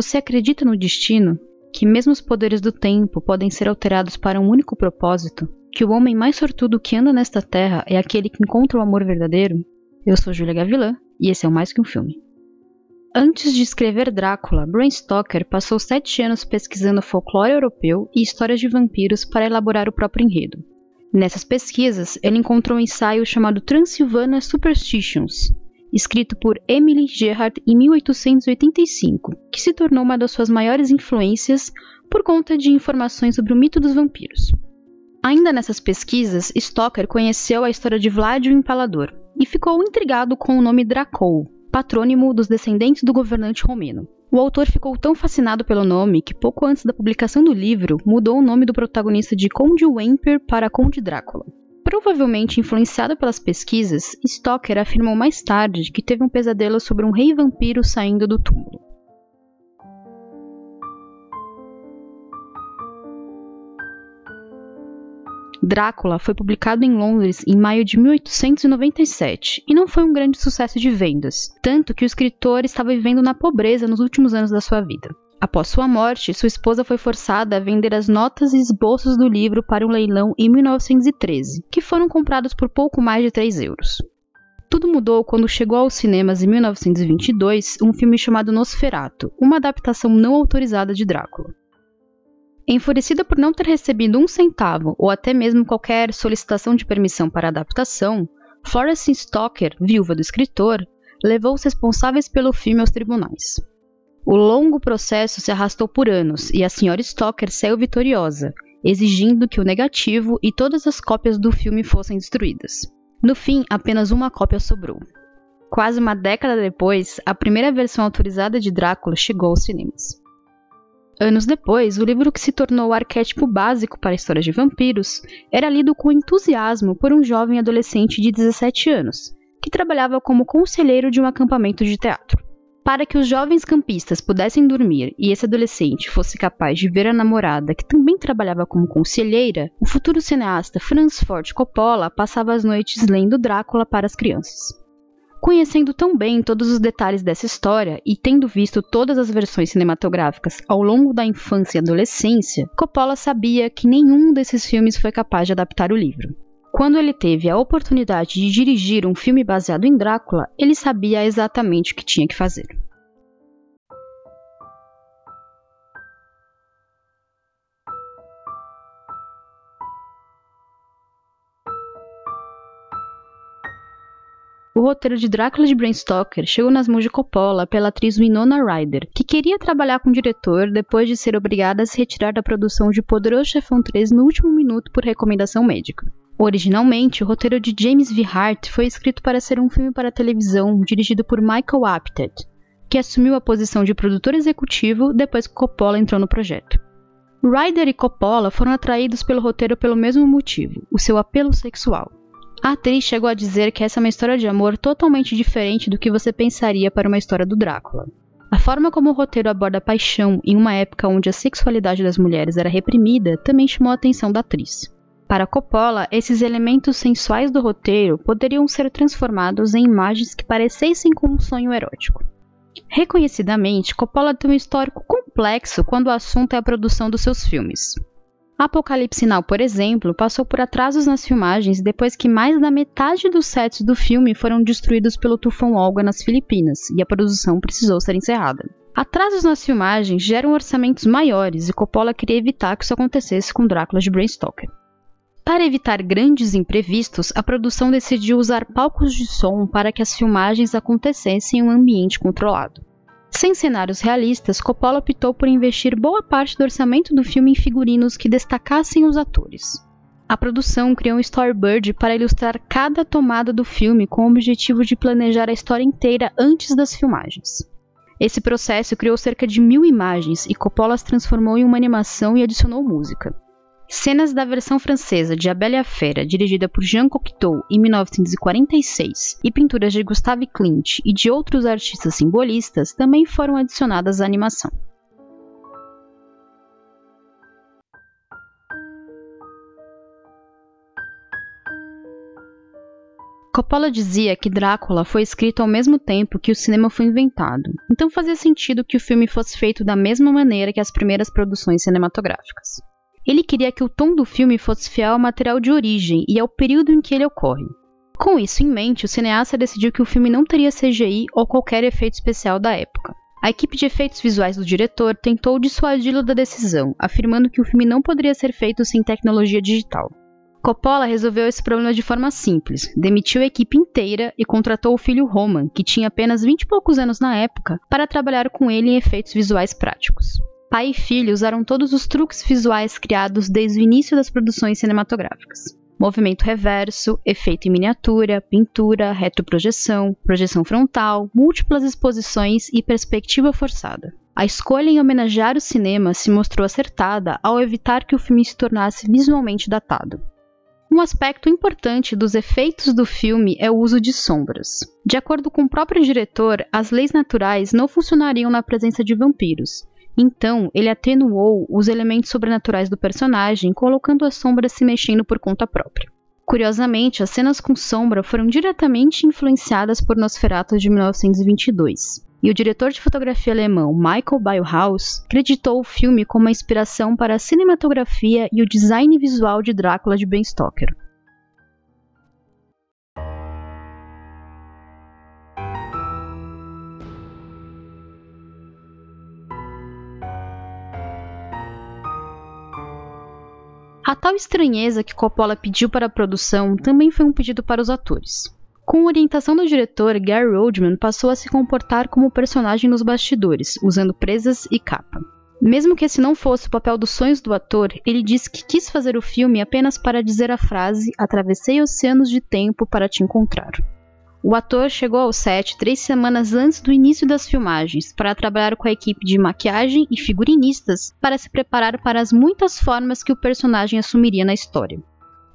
Você acredita no destino? Que mesmo os poderes do tempo podem ser alterados para um único propósito? Que o homem mais sortudo que anda nesta terra é aquele que encontra o amor verdadeiro? Eu sou Julia Gavilã e esse é o Mais Que Um Filme. Antes de escrever Drácula, Bram Stoker passou sete anos pesquisando folclore europeu e histórias de vampiros para elaborar o próprio enredo. Nessas pesquisas, ele encontrou um ensaio chamado Transylvania Superstitions, escrito por Emily Gerhardt em 1885, que se tornou uma das suas maiores influências por conta de informações sobre o mito dos vampiros. Ainda nessas pesquisas, Stoker conheceu a história de Vlad o Empalador e ficou intrigado com o nome Dracul, patrônimo dos descendentes do governante romeno. O autor ficou tão fascinado pelo nome que, pouco antes da publicação do livro, mudou o nome do protagonista de Conde Wemper para Conde Drácula. Provavelmente influenciado pelas pesquisas, Stoker afirmou mais tarde que teve um pesadelo sobre um rei vampiro saindo do túmulo. Drácula foi publicado em Londres em maio de 1897 e não foi um grande sucesso de vendas, tanto que o escritor estava vivendo na pobreza nos últimos anos da sua vida. Após sua morte, sua esposa foi forçada a vender as notas e esboços do livro para um leilão em 1913, que foram comprados por pouco mais de 3 euros. Tudo mudou quando chegou aos cinemas em 1922 um filme chamado Nosferatu, uma adaptação não autorizada de Drácula. Enfurecida por não ter recebido um centavo ou até mesmo qualquer solicitação de permissão para a adaptação, Florence Stoker, viúva do escritor, levou os responsáveis pelo filme aos tribunais. O longo processo se arrastou por anos e a Sra. Stoker saiu vitoriosa, exigindo que o negativo e todas as cópias do filme fossem destruídas. No fim, apenas uma cópia sobrou. Quase uma década depois, a primeira versão autorizada de Drácula chegou aos cinemas. Anos depois, o livro que se tornou o arquétipo básico para histórias de vampiros era lido com entusiasmo por um jovem adolescente de 17 anos, que trabalhava como conselheiro de um acampamento de teatro. Para que os jovens campistas pudessem dormir e esse adolescente fosse capaz de ver a namorada, que também trabalhava como conselheira, o futuro cineasta Franz Ford Coppola passava as noites lendo Drácula para as crianças. Conhecendo tão bem todos os detalhes dessa história e tendo visto todas as versões cinematográficas ao longo da infância e adolescência, Coppola sabia que nenhum desses filmes foi capaz de adaptar o livro. Quando ele teve a oportunidade de dirigir um filme baseado em Drácula, ele sabia exatamente o que tinha que fazer. O roteiro de Drácula de Bram Stoker chegou nas mãos de Coppola pela atriz Winona Ryder, que queria trabalhar com o diretor depois de ser obrigada a se retirar da produção de Poderoso Chefão 3 no último minuto por recomendação médica. Originalmente, o roteiro de James V. Hart foi escrito para ser um filme para televisão dirigido por Michael Apted, que assumiu a posição de produtor executivo depois que Coppola entrou no projeto. Ryder e Coppola foram atraídos pelo roteiro pelo mesmo motivo, o seu apelo sexual. A atriz chegou a dizer que essa é uma história de amor totalmente diferente do que você pensaria para uma história do Drácula. A forma como o roteiro aborda a paixão em uma época onde a sexualidade das mulheres era reprimida também chamou a atenção da atriz. Para Coppola, esses elementos sensuais do roteiro poderiam ser transformados em imagens que parecessem com um sonho erótico. Reconhecidamente, Coppola tem um histórico complexo quando o assunto é a produção dos seus filmes. Apocalipse Now, por exemplo, passou por atrasos nas filmagens depois que mais da metade dos sets do filme foram destruídos pelo tufão Olga nas Filipinas e a produção precisou ser encerrada. Atrasos nas filmagens geram orçamentos maiores e Coppola queria evitar que isso acontecesse com Drácula de Bram Stoker. Para evitar grandes imprevistos, a produção decidiu usar palcos de som para que as filmagens acontecessem em um ambiente controlado. Sem cenários realistas, Coppola optou por investir boa parte do orçamento do filme em figurinos que destacassem os atores. A produção criou um storyboard para ilustrar cada tomada do filme com o objetivo de planejar a história inteira antes das filmagens. Esse processo criou cerca de mil imagens e Coppola as transformou em uma animação e adicionou música. Cenas da versão francesa de A Bela e a Fera, dirigida por Jean Cocteau em 1946, e pinturas de Gustave Klimt e de outros artistas simbolistas também foram adicionadas à animação. Coppola dizia que Drácula foi escrito ao mesmo tempo que o cinema foi inventado, então fazia sentido que o filme fosse feito da mesma maneira que as primeiras produções cinematográficas. Ele queria que o tom do filme fosse fiel ao material de origem e ao período em que ele ocorre. Com isso em mente, o cineasta decidiu que o filme não teria CGI ou qualquer efeito especial da época. A equipe de efeitos visuais do diretor tentou dissuadi-lo da decisão, afirmando que o filme não poderia ser feito sem tecnologia digital. Coppola resolveu esse problema de forma simples, demitiu a equipe inteira e contratou o filho Roman, que tinha apenas 20 e poucos anos na época, para trabalhar com ele em efeitos visuais práticos. Pai e filho usaram todos os truques visuais criados desde o início das produções cinematográficas movimento reverso, efeito em miniatura, pintura, retroprojeção, projeção frontal, múltiplas exposições e perspectiva forçada. A escolha em homenagear o cinema se mostrou acertada ao evitar que o filme se tornasse visualmente datado. Um aspecto importante dos efeitos do filme é o uso de sombras. De acordo com o próprio diretor, as leis naturais não funcionariam na presença de vampiros, então, ele atenuou os elementos sobrenaturais do personagem, colocando as sombras se mexendo por conta própria. Curiosamente, as cenas com sombra foram diretamente influenciadas por Nosferatu de 1922. E o diretor de fotografia alemão Michael Bauhaus acreditou o filme como uma inspiração para a cinematografia e o design visual de Drácula de Ben Stoker. A tal estranheza que Coppola pediu para a produção também foi um pedido para os atores. Com orientação do diretor, Gary Oldman passou a se comportar como personagem nos bastidores, usando presas e capa. Mesmo que esse não fosse o papel dos sonhos do ator, ele disse que quis fazer o filme apenas para dizer a frase: Atravessei oceanos de tempo para te encontrar. O ator chegou ao set três semanas antes do início das filmagens para trabalhar com a equipe de maquiagem e figurinistas para se preparar para as muitas formas que o personagem assumiria na história.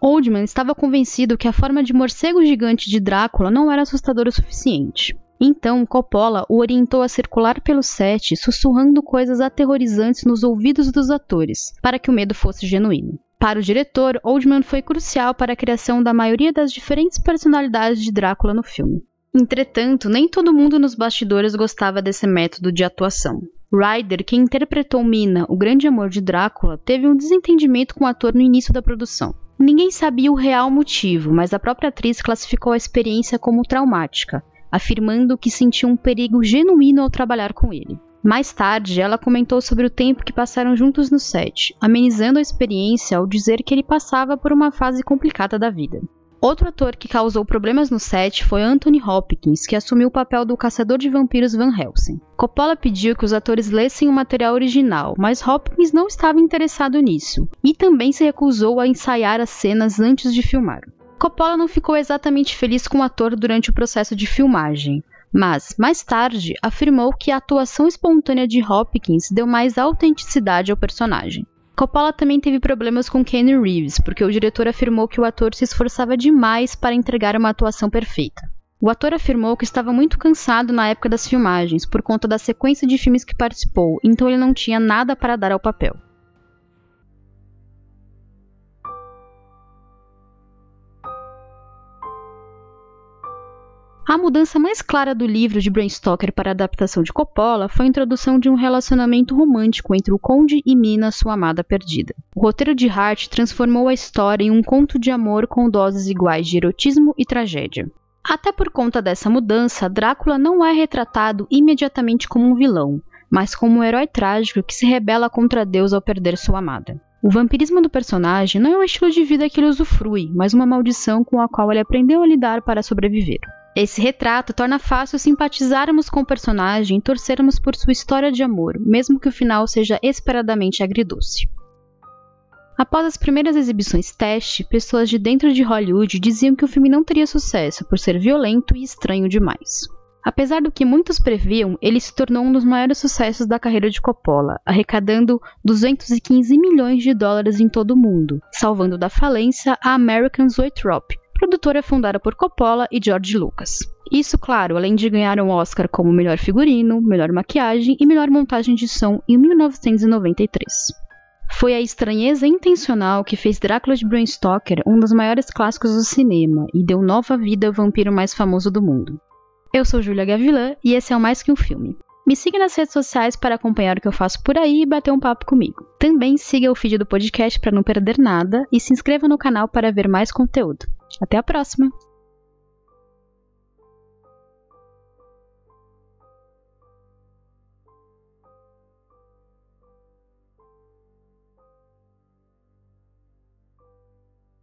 Oldman estava convencido que a forma de morcego gigante de Drácula não era assustadora o suficiente. Então, Coppola o orientou a circular pelo set, sussurrando coisas aterrorizantes nos ouvidos dos atores, para que o medo fosse genuíno. Para o diretor, Oldman foi crucial para a criação da maioria das diferentes personalidades de Drácula no filme. Entretanto, nem todo mundo nos bastidores gostava desse método de atuação. Ryder, quem interpretou Mina, o grande amor de Drácula, teve um desentendimento com o ator no início da produção. Ninguém sabia o real motivo, mas a própria atriz classificou a experiência como traumática, afirmando que sentiu um perigo genuíno ao trabalhar com ele. Mais tarde, ela comentou sobre o tempo que passaram juntos no set, amenizando a experiência ao dizer que ele passava por uma fase complicada da vida. Outro ator que causou problemas no set foi Anthony Hopkins, que assumiu o papel do caçador de vampiros Van Helsing. Coppola pediu que os atores lessem o material original, mas Hopkins não estava interessado nisso, e também se recusou a ensaiar as cenas antes de filmar. Coppola não ficou exatamente feliz com o ator durante o processo de filmagem, mas, mais tarde, afirmou que a atuação espontânea de Hopkins deu mais autenticidade ao personagem. Coppola também teve problemas com Kenny Reeves, porque o diretor afirmou que o ator se esforçava demais para entregar uma atuação perfeita. O ator afirmou que estava muito cansado na época das filmagens, por conta da sequência de filmes que participou, então ele não tinha nada para dar ao papel. A mudança mais clara do livro de Bram Stoker para a adaptação de Coppola foi a introdução de um relacionamento romântico entre o conde e Mina, sua amada perdida. O roteiro de Hart transformou a história em um conto de amor com doses iguais de erotismo e tragédia. Até por conta dessa mudança, Drácula não é retratado imediatamente como um vilão, mas como um herói trágico que se rebela contra Deus ao perder sua amada. O vampirismo do personagem não é um estilo de vida que ele usufrui, mas uma maldição com a qual ele aprendeu a lidar para sobreviver. Esse retrato torna fácil simpatizarmos com o personagem e torcermos por sua história de amor, mesmo que o final seja esperadamente agridoce. Após as primeiras exibições teste, pessoas de dentro de Hollywood diziam que o filme não teria sucesso por ser violento e estranho demais. Apesar do que muitos previam, ele se tornou um dos maiores sucessos da carreira de Coppola, arrecadando 215 milhões de dólares em todo o mundo, salvando da falência a American Zoetrope, produtora fundada por Coppola e George Lucas. Isso, claro, além de ganhar um Oscar como melhor figurino, melhor maquiagem e melhor montagem de som em 1993. Foi a estranheza intencional que fez Drácula de Bram Stoker um dos maiores clássicos do cinema e deu nova vida ao vampiro mais famoso do mundo. Eu sou Julia Gavilã e esse é o Mais Que Um Filme. Me siga nas redes sociais para acompanhar o que eu faço por aí e bater um papo comigo. Também siga o feed do podcast para não perder nada e se inscreva no canal para ver mais conteúdo. Até a próxima!